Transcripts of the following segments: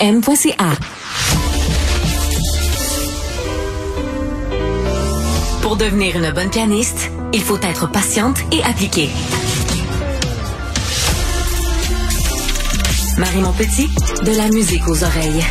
M.ca. Pour devenir une bonne pianiste, il faut être patiente et appliquée. Marie Montpetit, de la musique aux oreilles.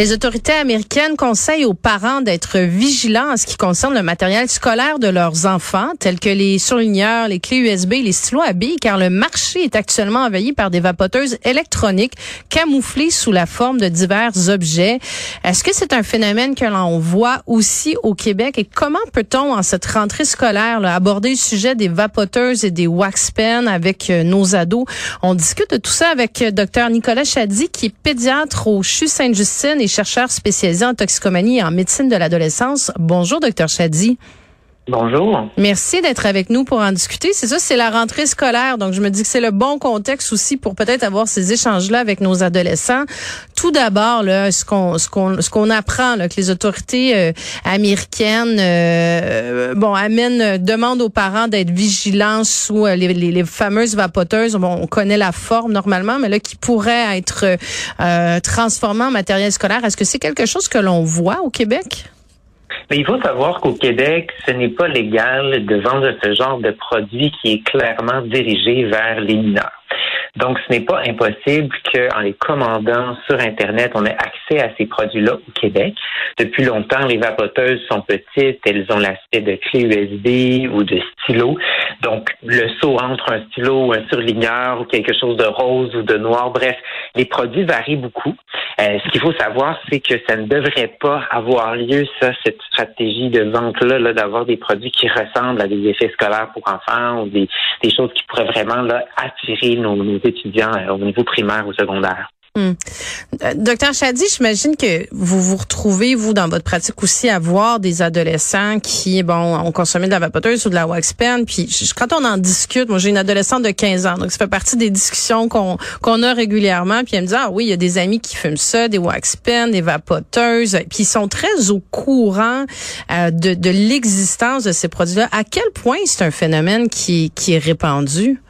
Les autorités américaines conseillent aux parents d'être vigilants en ce qui concerne le matériel scolaire de leurs enfants, tels que les surligneurs, les clés USB, les stylos à billes, car le marché est actuellement envahi par des vapoteuses électroniques camouflées sous la forme de divers objets. Est-ce que c'est un phénomène que l'on voit aussi au Québec et comment peut-on, en cette rentrée scolaire, aborder le sujet des vapoteuses et des wax pens avec euh, nos ados? On discute de tout ça avec euh, Dr Nicolas Chady, qui est pédiatre au CHU Sainte-Justine chercheur spécialisé en toxicomanie et en médecine de l'adolescence. Bonjour, docteur Chadi. Bonjour. Merci d'être avec nous pour en discuter. C'est ça, c'est la rentrée scolaire, donc je me dis que c'est le bon contexte aussi pour peut-être avoir ces échanges-là avec nos adolescents. Tout d'abord, ce qu'on ce qu'on ce qu'on apprend, que les autorités euh, américaines, euh, bon, amènent, euh, demandent aux parents d'être vigilants sous les, fameuses vapoteuses. Bon, on connaît la forme normalement, mais là, qui pourrait être transformé en matériel scolaire. Est-ce que c'est quelque chose que l'on voit au Québec? Mais il faut savoir qu'au Québec, ce n'est pas légal de vendre ce genre de produit qui est clairement dirigé vers les mineurs. Donc, ce n'est pas impossible qu'en les commandant sur Internet, on ait accès à ces produits-là au Québec. Depuis longtemps, les vapoteuses sont petites, elles ont l'aspect de clé USB ou de stylo. Donc, le saut entre un stylo ou un surligneur ou quelque chose de rose ou de noir, bref, les produits varient beaucoup. Euh, ce qu'il faut savoir, c'est que ça ne devrait pas avoir lieu, ça, cette stratégie de vente-là, -là, d'avoir des produits qui ressemblent à des effets scolaires pour enfants ou des, des choses qui pourraient vraiment là, attirer nos, nos étudiants euh, au niveau primaire ou secondaire. Euh, docteur Chadi, j'imagine que vous vous retrouvez, vous, dans votre pratique aussi, à voir des adolescents qui, bon, ont consommé de la vapoteuse ou de la wax pen. Puis quand on en discute, moi j'ai une adolescente de 15 ans, donc ça fait partie des discussions qu'on qu'on a régulièrement. Puis elle me dit, ah oui, il y a des amis qui fument ça, des wax pen, des vapoteuses. Puis ils sont très au courant euh, de, de l'existence de ces produits-là. À quel point c'est un phénomène qui, qui est répandu?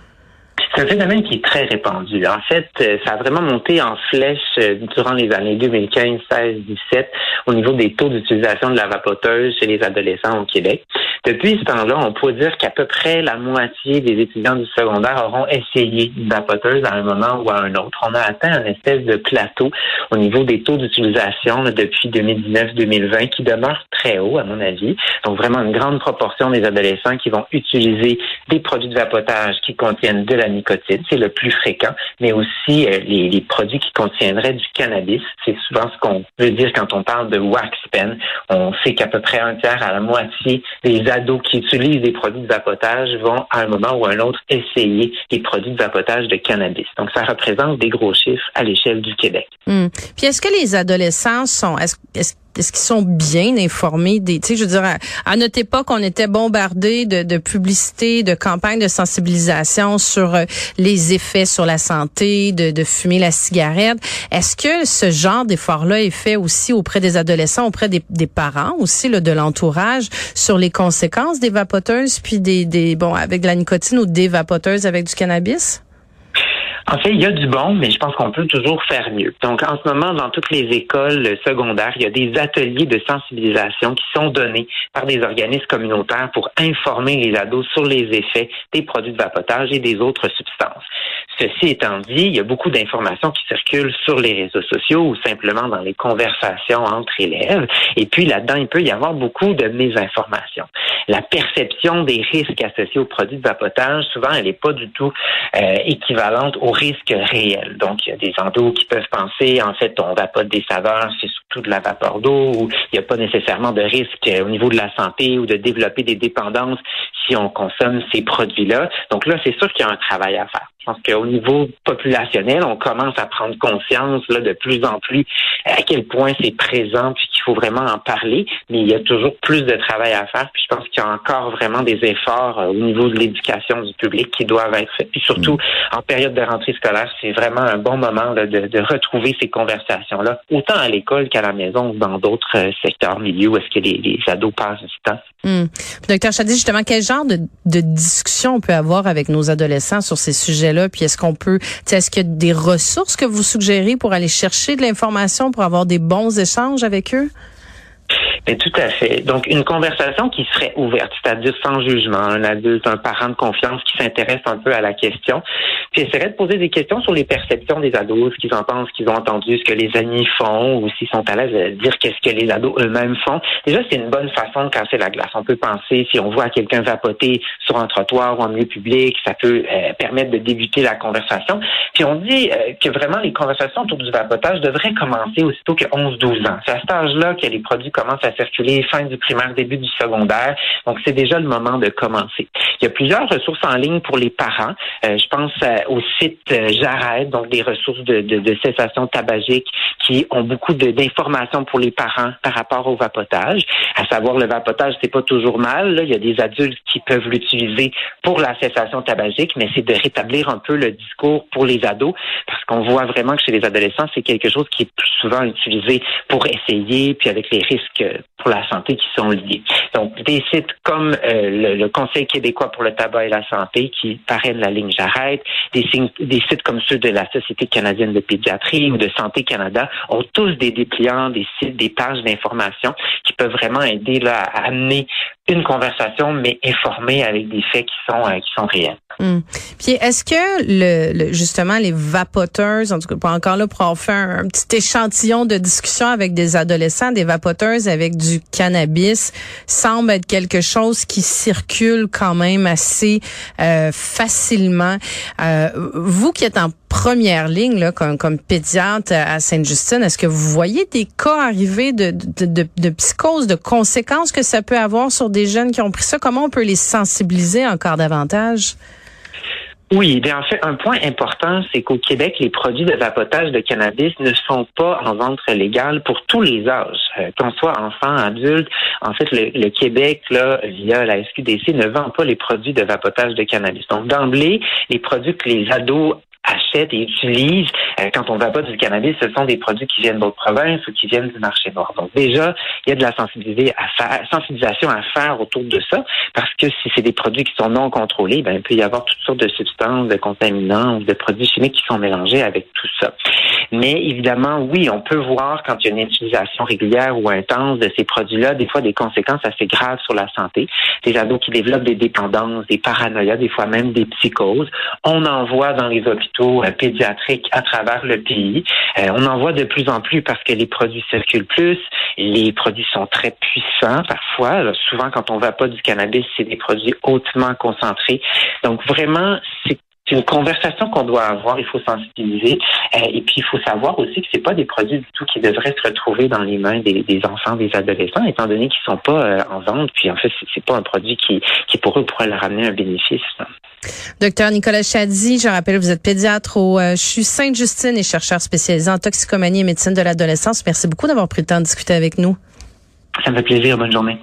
C'est un phénomène qui est très répandu. En fait, euh, ça a vraiment monté en flèche euh, durant les années 2015, 16, 17 au niveau des taux d'utilisation de la vapoteuse chez les adolescents au Québec. Depuis ce temps-là, on peut dire qu'à peu près la moitié des étudiants du secondaire auront essayé une vapoteuse à un moment ou à un autre. On a atteint un espèce de plateau au niveau des taux d'utilisation depuis 2019-2020 qui demeure très haut, à mon avis. Donc vraiment une grande proportion des adolescents qui vont utiliser des produits de vapotage qui contiennent de la nicotine, c'est le plus fréquent, mais aussi euh, les, les, produits qui contiendraient du cannabis. C'est souvent ce qu'on veut dire quand on parle de wax pen. On sait qu'à peu près un tiers à la moitié des ados qui utilisent des produits de vapotage vont à un moment ou à un autre essayer les produits de vapotage de cannabis. Donc ça représente des gros chiffres à l'échelle du Québec. Hmm. Puis est-ce que les adolescents sont est-ce qu'ils sont bien informés des, tu sais, je veux dire, à, notre époque, on était bombardé de, de publicités, de campagnes de sensibilisation sur euh, les effets sur la santé, de, de fumer la cigarette. Est-ce que ce genre d'effort-là est fait aussi auprès des adolescents, auprès des, des parents aussi, là, de l'entourage, sur les conséquences des vapoteuses, puis des, des, bon, avec de la nicotine ou des vapoteuses avec du cannabis? En fait, il y a du bon, mais je pense qu'on peut toujours faire mieux. Donc, en ce moment, dans toutes les écoles secondaires, il y a des ateliers de sensibilisation qui sont donnés par des organismes communautaires pour informer les ados sur les effets des produits de vapotage et des autres substances. Ceci étant dit, il y a beaucoup d'informations qui circulent sur les réseaux sociaux ou simplement dans les conversations entre élèves. Et puis là-dedans, il peut y avoir beaucoup de mésinformations. La perception des risques associés aux produits de vapotage, souvent, elle n'est pas du tout euh, équivalente aux risques réels. Donc, il y a des endos qui peuvent penser, en fait, on vapote des saveurs, c'est surtout de la vapeur d'eau, ou il n'y a pas nécessairement de risque euh, au niveau de la santé ou de développer des dépendances si on consomme ces produits-là. Donc là, c'est sûr qu'il y a un travail à faire. Je pense qu'au niveau populationnel, on commence à prendre conscience là, de plus en plus à quel point c'est présent qu'il faut vraiment en parler, mais il y a toujours plus de travail à faire. Puis je pense qu'il y a encore vraiment des efforts euh, au niveau de l'éducation du public qui doivent être faits. Puis surtout, mm. en période de rentrée scolaire, c'est vraiment un bon moment de, de, retrouver ces conversations-là, autant à l'école qu'à la maison ou dans d'autres euh, secteurs, milieux où est-ce que les, les, ados passent du temps. Mm. Docteur Chadi, justement, quel genre de, de discussion on peut avoir avec nos adolescents sur ces sujets-là? Puis est-ce qu'on peut, est-ce qu'il y a des ressources que vous suggérez pour aller chercher de l'information, pour avoir des bons échanges avec eux? Mais tout à fait. Donc, une conversation qui serait ouverte, c'est-à-dire sans jugement, un adulte, un parent de confiance qui s'intéresse un peu à la question, puis essaierait de poser des questions sur les perceptions des ados, ce qu'ils en pensent, ce qu'ils ont entendu, ce que les amis font, ou s'ils sont à l'aise de dire qu'est-ce que les ados eux-mêmes font. Déjà, c'est une bonne façon de casser la glace. On peut penser, si on voit quelqu'un vapoter sur un trottoir ou en milieu public, ça peut euh, permettre de débuter la conversation. Puis on dit euh, que vraiment les conversations autour du vapotage devraient commencer aussitôt que 11-12 ans. C'est à cet âge-là que les produits commencent à circuler, fin du primaire, début du secondaire. Donc, c'est déjà le moment de commencer. Il y a plusieurs ressources en ligne pour les parents. Euh, je pense au site J'arrête, donc des ressources de, de, de cessation tabagique qui ont beaucoup d'informations pour les parents par rapport au vapotage. À savoir, le vapotage, c'est pas toujours mal. Il y a des adultes qui peuvent l'utiliser pour la cessation tabagique, mais c'est de rétablir un peu le discours pour les ados, parce qu'on voit vraiment que chez les adolescents, c'est quelque chose qui est plus souvent utilisé pour essayer, puis avec les risques pour la santé qui sont liés. Donc, des sites comme euh, le, Conseil québécois pour le tabac et la santé qui parrainent la ligne J'arrête, des, des sites comme ceux de la Société canadienne de pédiatrie ou de Santé Canada ont tous des dépliants, des sites, des pages d'information qui peuvent vraiment aider là, à amener une conversation, mais informée avec des faits qui sont euh, qui sont réels. Hmm. Puis est-ce que le, justement les vapoteuses, en tout cas pas encore là pour en faire un, petit échantillon de discussion avec des adolescents, des vapoteuses avec du cannabis semble être quelque chose qui circule quand même assez euh, facilement. Euh, vous qui êtes en première ligne là, comme, comme pédiatre à Sainte-Justine, est-ce que vous voyez des cas arriver de, de, de, de psychose, de conséquences que ça peut avoir sur des jeunes qui ont pris ça? Comment on peut les sensibiliser encore davantage? Oui, bien en fait, un point important, c'est qu'au Québec, les produits de vapotage de cannabis ne sont pas en vente légale pour tous les âges, euh, qu'on soit enfant, adulte. En fait, le, Québec, via la SQDC, ne vend pas les produits de vapotage de cannabis. Donc, d'emblée, les produits que les ados et utilisent euh, quand on va pas du cannabis, ce sont des produits qui viennent d'autres provinces ou qui viennent du marché noir. Donc déjà, il y a de la sensibilisation à faire, sensibilisation à faire autour de ça, parce que si c'est des produits qui sont non contrôlés, ben, il peut y avoir toutes sortes de substances, de contaminants ou de produits chimiques qui sont mélangés avec tout ça. Mais évidemment, oui, on peut voir quand il y a une utilisation régulière ou intense de ces produits-là, des fois des conséquences assez graves sur la santé. Des ados qui développent des dépendances, des paranoïas, des fois même des psychoses. On en voit dans les hôpitaux euh, pédiatriques à travers le pays. Euh, on en voit de plus en plus parce que les produits circulent plus. Les produits sont très puissants parfois. souvent, quand on va pas du cannabis, c'est des produits hautement concentrés. Donc vraiment, c'est une conversation qu'on doit avoir. Il faut sensibiliser. Euh, et puis, il faut savoir aussi que c'est pas des produits du tout qui devraient se retrouver dans les mains des, enfants, des adolescents, étant donné qu'ils sont pas euh, en vente. Puis, en fait, c'est pas un produit qui, qui pour eux pourrait leur amener un bénéfice. Docteur Nicolas Chadi, je rappelle, vous êtes pédiatre au euh, CHU Sainte-Justine et chercheur spécialisé en toxicomanie et médecine de l'adolescence. Merci beaucoup d'avoir pris le temps de discuter avec nous. Ça me fait plaisir. Bonne journée.